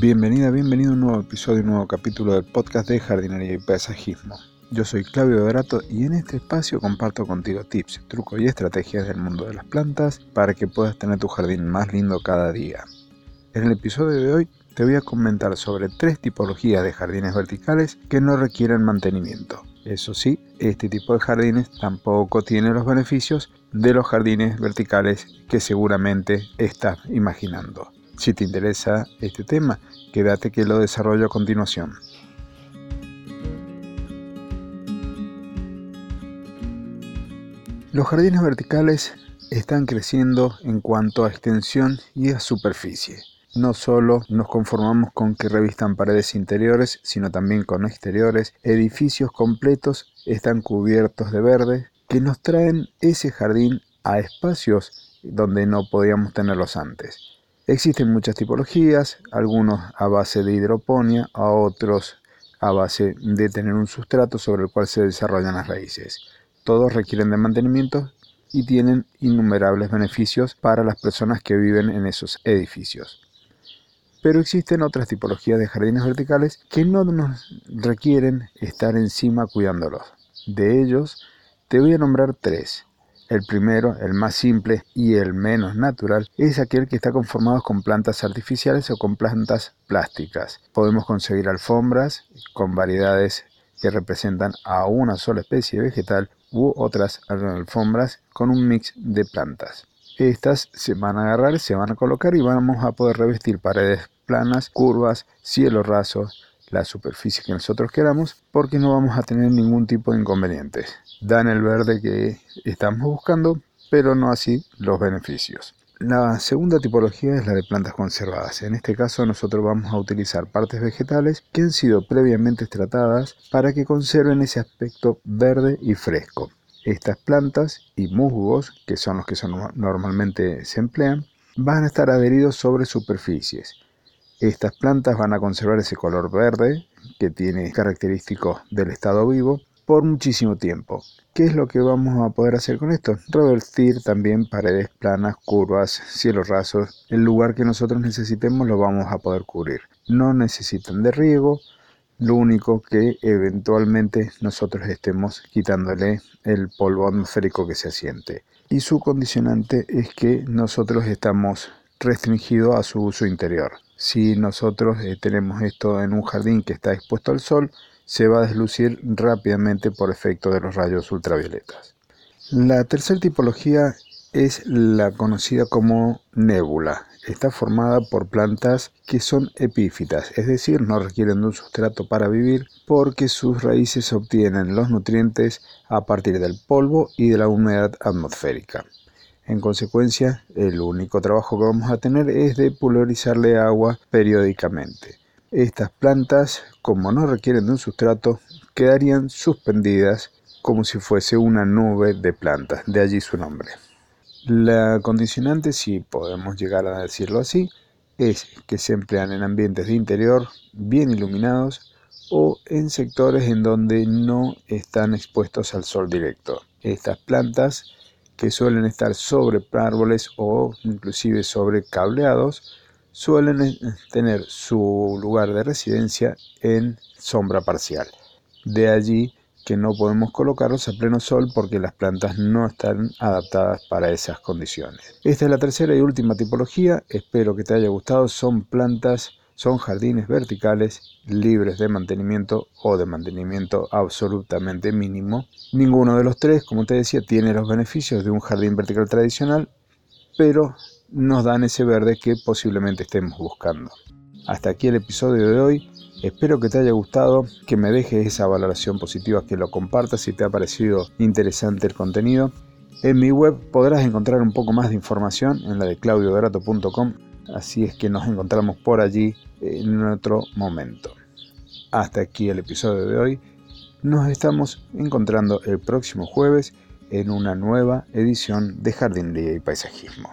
Bienvenida, bienvenido a un nuevo episodio, un nuevo capítulo del podcast de jardinería y paisajismo. Yo soy Claudio Dorato y en este espacio comparto contigo tips, trucos y estrategias del mundo de las plantas para que puedas tener tu jardín más lindo cada día. En el episodio de hoy te voy a comentar sobre tres tipologías de jardines verticales que no requieren mantenimiento. Eso sí, este tipo de jardines tampoco tiene los beneficios de los jardines verticales que seguramente estás imaginando. Si te interesa este tema, quédate que lo desarrollo a continuación. Los jardines verticales están creciendo en cuanto a extensión y a superficie. No solo nos conformamos con que revistan paredes interiores, sino también con exteriores. Edificios completos están cubiertos de verde que nos traen ese jardín a espacios donde no podíamos tenerlos antes. Existen muchas tipologías, algunos a base de hidroponía, a otros a base de tener un sustrato sobre el cual se desarrollan las raíces. Todos requieren de mantenimiento y tienen innumerables beneficios para las personas que viven en esos edificios. Pero existen otras tipologías de jardines verticales que no nos requieren estar encima cuidándolos. De ellos, te voy a nombrar tres. El primero, el más simple y el menos natural, es aquel que está conformado con plantas artificiales o con plantas plásticas. Podemos conseguir alfombras con variedades que representan a una sola especie vegetal u otras alfombras con un mix de plantas. Estas se van a agarrar, se van a colocar y vamos a poder revestir paredes planas, curvas, cielo raso, la superficie que nosotros queramos, porque no vamos a tener ningún tipo de inconvenientes. Dan el verde que estamos buscando, pero no así los beneficios. La segunda tipología es la de plantas conservadas. En este caso nosotros vamos a utilizar partes vegetales que han sido previamente tratadas para que conserven ese aspecto verde y fresco. Estas plantas y musgos, que son los que son, normalmente se emplean, van a estar adheridos sobre superficies estas plantas van a conservar ese color verde que tiene característico del estado vivo por muchísimo tiempo. ¿Qué es lo que vamos a poder hacer con esto? Revertir también paredes planas, curvas, cielos rasos. El lugar que nosotros necesitemos lo vamos a poder cubrir. No necesitan de riego, lo único que eventualmente nosotros estemos quitándole el polvo atmosférico que se asiente. Y su condicionante es que nosotros estamos restringidos a su uso interior. Si nosotros eh, tenemos esto en un jardín que está expuesto al sol, se va a deslucir rápidamente por efecto de los rayos ultravioletas. La tercera tipología es la conocida como nébula. Está formada por plantas que son epífitas, es decir, no requieren de un sustrato para vivir porque sus raíces obtienen los nutrientes a partir del polvo y de la humedad atmosférica. En consecuencia, el único trabajo que vamos a tener es de pulverizarle agua periódicamente. Estas plantas, como no requieren de un sustrato, quedarían suspendidas como si fuese una nube de plantas, de allí su nombre. La condicionante, si podemos llegar a decirlo así, es que se emplean en ambientes de interior bien iluminados o en sectores en donde no están expuestos al sol directo. Estas plantas que suelen estar sobre árboles o inclusive sobre cableados, suelen tener su lugar de residencia en sombra parcial. De allí que no podemos colocarlos a pleno sol porque las plantas no están adaptadas para esas condiciones. Esta es la tercera y última tipología, espero que te haya gustado, son plantas son jardines verticales libres de mantenimiento o de mantenimiento absolutamente mínimo. Ninguno de los tres, como te decía, tiene los beneficios de un jardín vertical tradicional, pero nos dan ese verde que posiblemente estemos buscando. Hasta aquí el episodio de hoy. Espero que te haya gustado, que me dejes esa valoración positiva, que lo compartas si te ha parecido interesante el contenido. En mi web podrás encontrar un poco más de información en la de claudiodorato.com Así es que nos encontramos por allí en otro momento. Hasta aquí el episodio de hoy. Nos estamos encontrando el próximo jueves en una nueva edición de Jardinería y Paisajismo.